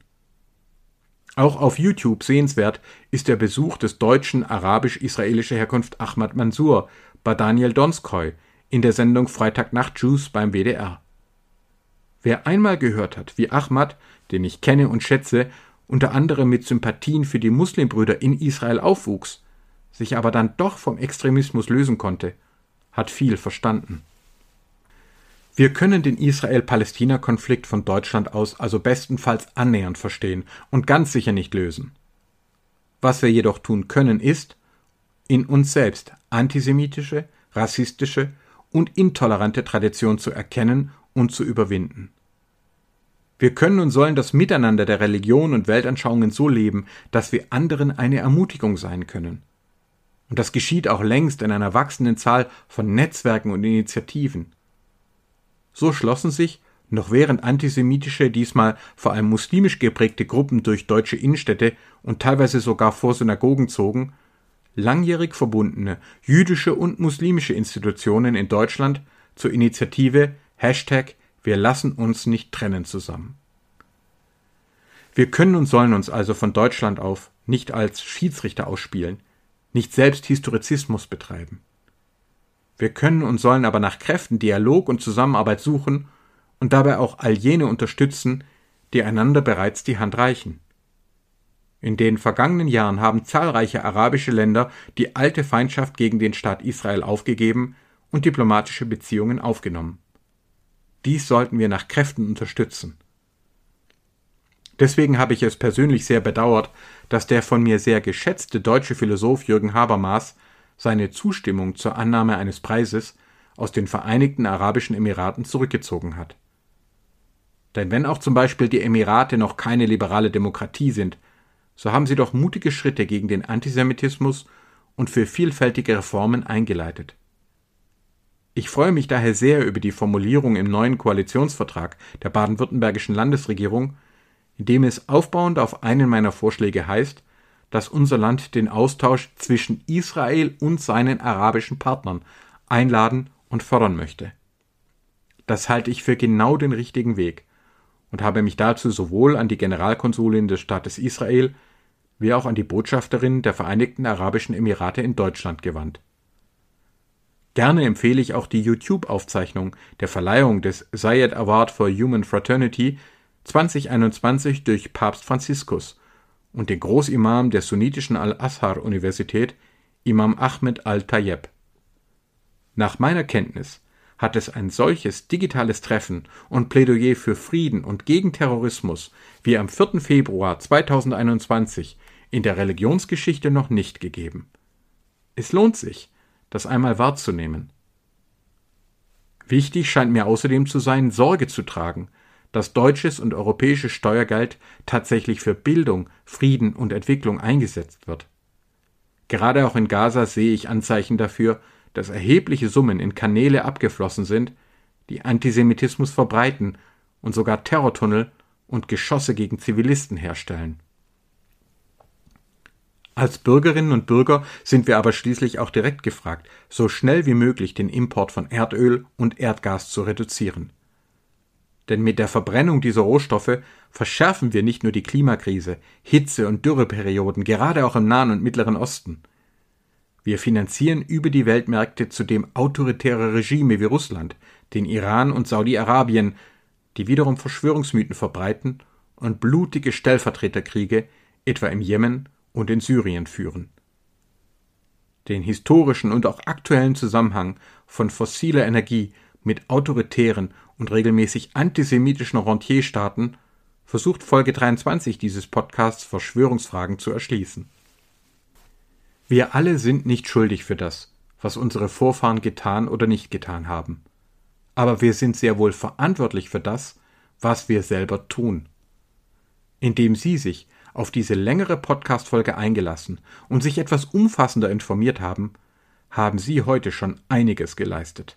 Auch auf YouTube sehenswert ist der Besuch des deutschen arabisch-israelischer Herkunft Ahmad Mansour bei Daniel Donskoy in der Sendung Freitagnacht Juice beim WDR. Wer einmal gehört hat, wie Ahmad, den ich kenne und schätze, unter anderem mit Sympathien für die Muslimbrüder in Israel aufwuchs, sich aber dann doch vom Extremismus lösen konnte, hat viel verstanden. Wir können den Israel-Palästina-Konflikt von Deutschland aus also bestenfalls annähernd verstehen und ganz sicher nicht lösen. Was wir jedoch tun können, ist, in uns selbst antisemitische, rassistische und intolerante Tradition zu erkennen und zu überwinden. Wir können und sollen das Miteinander der Religion und Weltanschauungen so leben, dass wir anderen eine Ermutigung sein können. Und das geschieht auch längst in einer wachsenden Zahl von Netzwerken und Initiativen. So schlossen sich, noch während antisemitische, diesmal vor allem muslimisch geprägte Gruppen durch deutsche Innenstädte und teilweise sogar vor Synagogen zogen, langjährig verbundene jüdische und muslimische Institutionen in Deutschland zur Initiative Hashtag Wir lassen uns nicht trennen zusammen. Wir können und sollen uns also von Deutschland auf nicht als Schiedsrichter ausspielen, nicht selbst Historizismus betreiben. Wir können und sollen aber nach Kräften Dialog und Zusammenarbeit suchen und dabei auch all jene unterstützen, die einander bereits die Hand reichen. In den vergangenen Jahren haben zahlreiche arabische Länder die alte Feindschaft gegen den Staat Israel aufgegeben und diplomatische Beziehungen aufgenommen. Dies sollten wir nach Kräften unterstützen. Deswegen habe ich es persönlich sehr bedauert, dass der von mir sehr geschätzte deutsche Philosoph Jürgen Habermas seine Zustimmung zur Annahme eines Preises aus den Vereinigten Arabischen Emiraten zurückgezogen hat. Denn wenn auch zum Beispiel die Emirate noch keine liberale Demokratie sind, so haben sie doch mutige Schritte gegen den Antisemitismus und für vielfältige Reformen eingeleitet. Ich freue mich daher sehr über die Formulierung im neuen Koalitionsvertrag der baden-württembergischen Landesregierung, in dem es aufbauend auf einen meiner Vorschläge heißt, dass unser Land den Austausch zwischen Israel und seinen arabischen Partnern einladen und fördern möchte. Das halte ich für genau den richtigen Weg und habe mich dazu sowohl an die Generalkonsulin des Staates Israel wie auch an die Botschafterin der Vereinigten Arabischen Emirate in Deutschland gewandt. Gerne empfehle ich auch die YouTube-Aufzeichnung der Verleihung des Zayed Award for Human Fraternity 2021 durch Papst Franziskus und den Großimam der sunnitischen Al-Azhar-Universität, Imam Ahmed al-Tayyeb. Nach meiner Kenntnis hat es ein solches digitales Treffen und Plädoyer für Frieden und gegen Terrorismus wie am 4. Februar 2021 in der Religionsgeschichte noch nicht gegeben. Es lohnt sich, das einmal wahrzunehmen. Wichtig scheint mir außerdem zu sein, Sorge zu tragen dass deutsches und europäisches Steuergeld tatsächlich für Bildung, Frieden und Entwicklung eingesetzt wird. Gerade auch in Gaza sehe ich Anzeichen dafür, dass erhebliche Summen in Kanäle abgeflossen sind, die Antisemitismus verbreiten und sogar Terrortunnel und Geschosse gegen Zivilisten herstellen. Als Bürgerinnen und Bürger sind wir aber schließlich auch direkt gefragt, so schnell wie möglich den Import von Erdöl und Erdgas zu reduzieren. Denn mit der Verbrennung dieser Rohstoffe verschärfen wir nicht nur die Klimakrise, Hitze und Dürreperioden, gerade auch im Nahen und Mittleren Osten. Wir finanzieren über die Weltmärkte zudem autoritäre Regime wie Russland, den Iran und Saudi-Arabien, die wiederum Verschwörungsmythen verbreiten und blutige Stellvertreterkriege etwa im Jemen und in Syrien führen. Den historischen und auch aktuellen Zusammenhang von fossiler Energie mit autoritären und regelmäßig antisemitischen Rentierstaaten versucht Folge 23 dieses Podcasts Verschwörungsfragen zu erschließen. Wir alle sind nicht schuldig für das, was unsere Vorfahren getan oder nicht getan haben. Aber wir sind sehr wohl verantwortlich für das, was wir selber tun. Indem Sie sich auf diese längere Podcast-Folge eingelassen und sich etwas umfassender informiert haben, haben Sie heute schon einiges geleistet.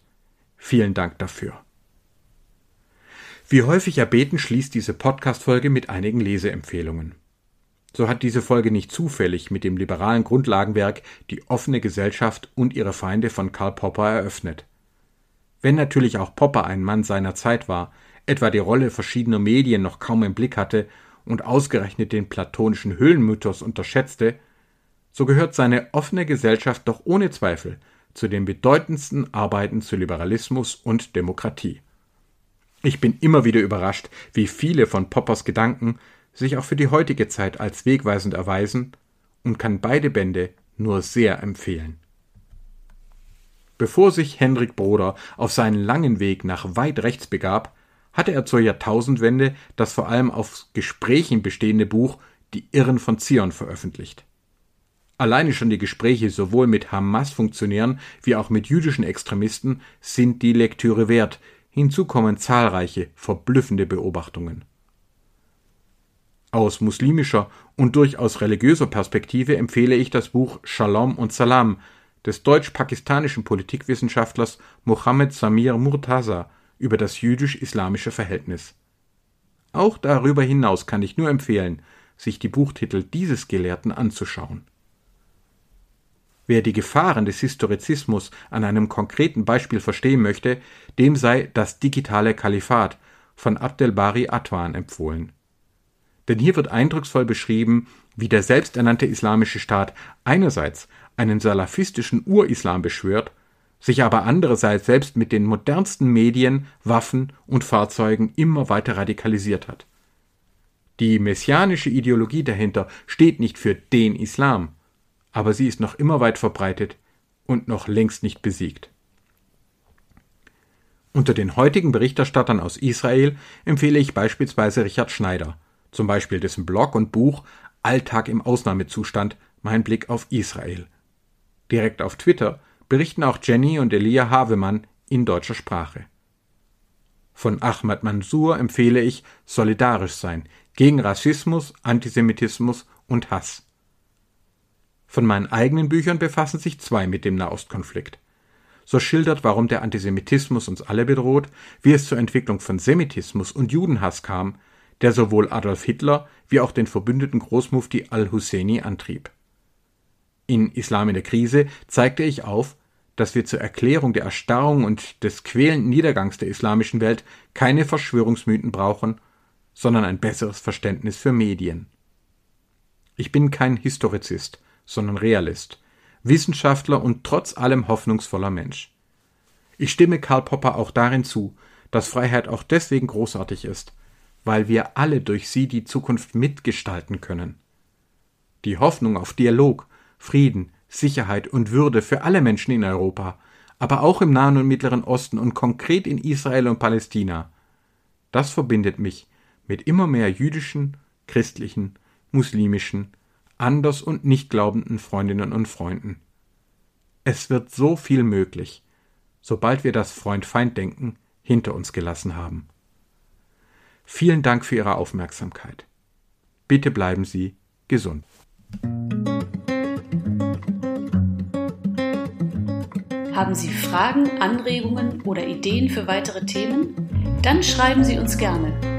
Vielen Dank dafür. Wie häufig erbeten schließt diese Podcast-Folge mit einigen Leseempfehlungen. So hat diese Folge nicht zufällig mit dem liberalen Grundlagenwerk Die offene Gesellschaft und ihre Feinde von Karl Popper eröffnet. Wenn natürlich auch Popper ein Mann seiner Zeit war, etwa die Rolle verschiedener Medien noch kaum im Blick hatte und ausgerechnet den platonischen Höhlenmythos unterschätzte, so gehört seine offene Gesellschaft doch ohne Zweifel zu den bedeutendsten Arbeiten zu Liberalismus und Demokratie. Ich bin immer wieder überrascht, wie viele von Poppers Gedanken sich auch für die heutige Zeit als wegweisend erweisen und kann beide Bände nur sehr empfehlen. Bevor sich Hendrik Broder auf seinen langen Weg nach weit rechts begab, hatte er zur Jahrtausendwende das vor allem auf Gesprächen bestehende Buch Die Irren von Zion veröffentlicht. Alleine schon die Gespräche sowohl mit Hamas-Funktionären wie auch mit jüdischen Extremisten sind die Lektüre wert. Hinzu kommen zahlreiche, verblüffende Beobachtungen. Aus muslimischer und durchaus religiöser Perspektive empfehle ich das Buch Shalom und Salam des deutsch-pakistanischen Politikwissenschaftlers Mohammed Samir Murtaza über das jüdisch-islamische Verhältnis. Auch darüber hinaus kann ich nur empfehlen, sich die Buchtitel dieses Gelehrten anzuschauen. Wer die Gefahren des Historizismus an einem konkreten Beispiel verstehen möchte, dem sei das digitale Kalifat von Abdelbari Atwan empfohlen. Denn hier wird eindrucksvoll beschrieben, wie der selbsternannte Islamische Staat einerseits einen salafistischen Urislam beschwört sich aber andererseits selbst mit den modernsten Medien, Waffen und Fahrzeugen immer weiter radikalisiert hat. Die messianische Ideologie dahinter steht nicht für den Islam, aber sie ist noch immer weit verbreitet und noch längst nicht besiegt. Unter den heutigen Berichterstattern aus Israel empfehle ich beispielsweise Richard Schneider, zum Beispiel dessen Blog und Buch Alltag im Ausnahmezustand, mein Blick auf Israel. Direkt auf Twitter berichten auch Jenny und Elia Havemann in deutscher Sprache. Von Ahmad Mansour empfehle ich Solidarisch sein gegen Rassismus, Antisemitismus und Hass. Von meinen eigenen Büchern befassen sich zwei mit dem Nahostkonflikt. So schildert, warum der Antisemitismus uns alle bedroht, wie es zur Entwicklung von Semitismus und Judenhass kam, der sowohl Adolf Hitler wie auch den verbündeten Großmufti al-Husseini antrieb. In Islam in der Krise zeigte ich auf, dass wir zur Erklärung der Erstarrung und des quälenden Niedergangs der islamischen Welt keine Verschwörungsmythen brauchen, sondern ein besseres Verständnis für Medien. Ich bin kein Historizist, sondern Realist, Wissenschaftler und trotz allem hoffnungsvoller Mensch. Ich stimme Karl Popper auch darin zu, dass Freiheit auch deswegen großartig ist, weil wir alle durch sie die Zukunft mitgestalten können. Die Hoffnung auf Dialog, Frieden, Sicherheit und Würde für alle Menschen in Europa, aber auch im Nahen und Mittleren Osten und konkret in Israel und Palästina. Das verbindet mich mit immer mehr jüdischen, christlichen, muslimischen, anders und nicht glaubenden Freundinnen und Freunden. Es wird so viel möglich, sobald wir das Freund-Feind-Denken hinter uns gelassen haben. Vielen Dank für Ihre Aufmerksamkeit. Bitte bleiben Sie gesund. Haben Sie Fragen, Anregungen oder Ideen für weitere Themen? Dann schreiben Sie uns gerne